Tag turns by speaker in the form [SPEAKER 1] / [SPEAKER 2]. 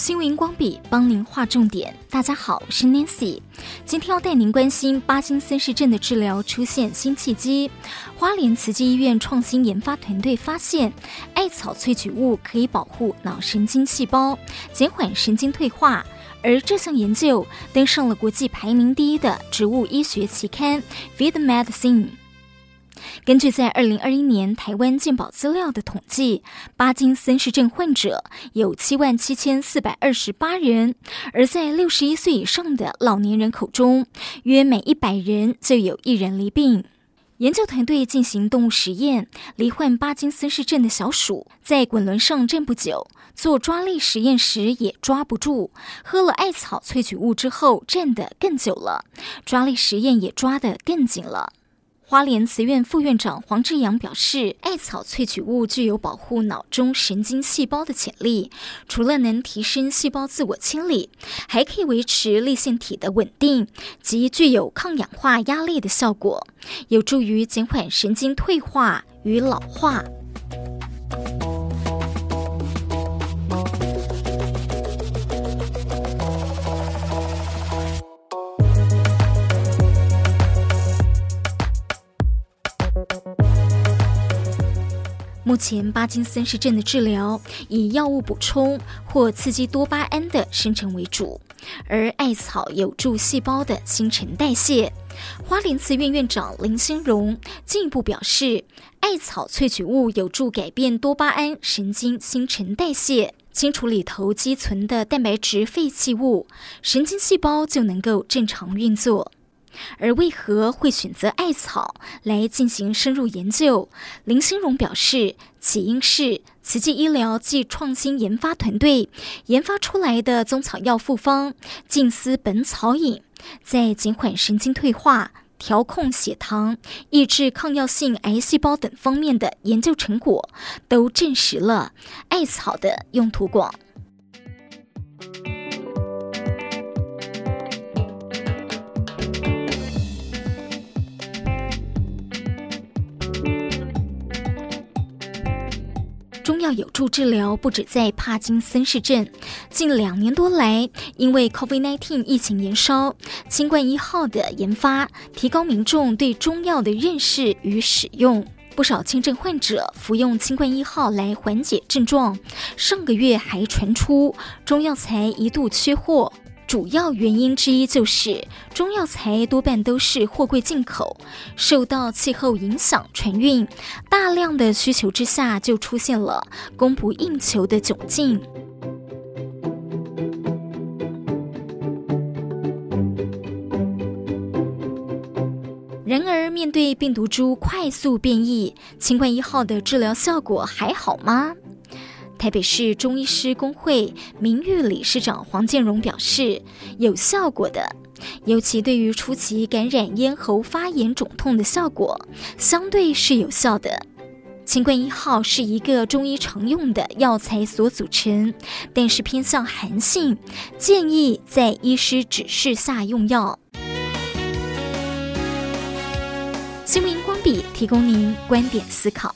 [SPEAKER 1] 新闻光笔帮您划重点。大家好，我是 Nancy，今天要带您关心巴金森氏症的治疗出现新契机。花莲慈济医院创新研发团队发现，艾草萃取物可以保护脑神经细胞，减缓神经退化。而这项研究登上了国际排名第一的植物医学期刊《Vid Medicine》。根据在二零二一年台湾健保资料的统计，巴金森氏症患者有七万七千四百二十八人，而在六十一岁以上的老年人口中，约每一百人就有一人罹病。研究团队进行动物实验，罹患巴金森氏症的小鼠在滚轮上站不久，做抓力实验时也抓不住；喝了艾草萃取物之后，站得更久了，抓力实验也抓得更紧了。花莲慈院副院长黄志阳表示，艾草萃取物具有保护脑中神经细胞的潜力，除了能提升细胞自我清理，还可以维持粒线体的稳定及具有抗氧化压力的效果，有助于减缓神经退化与老化。目前，巴金森氏症的治疗以药物补充或刺激多巴胺的生成为主，而艾草有助细胞的新陈代谢。花莲慈院院长林心荣进一步表示，艾草萃取物有助改变多巴胺神经新陈代谢，清除里头积存的蛋白质废弃物，神经细胞就能够正常运作。而为何会选择艾草来进行深入研究？林心荣表示，起因是慈济医疗暨创新研发团队研发出来的中草药复方静思本草饮，在减缓神经退化、调控血糖、抑制抗药性癌细胞等方面的研究成果，都证实了艾草的用途广。中药有助治疗，不止在帕金森氏症。近两年多来，因为 COVID-19 疫情延烧，清冠一号的研发提高民众对中药的认识与使用。不少轻症患者服用清冠一号来缓解症状。上个月还传出中药材一度缺货。主要原因之一就是中药材多半都是货柜进口，受到气候影响船运，大量的需求之下，就出现了供不应求的窘境。然而，面对病毒株快速变异，清冠一号的治疗效果还好吗？台北市中医师工会名誉理事长黄建荣表示，有效果的，尤其对于初期感染咽喉发炎肿痛的效果，相对是有效的。清冠一号是一个中医常用的药材所组成，但是偏向寒性，建议在医师指示下用药。新闻光笔提供您观点思考。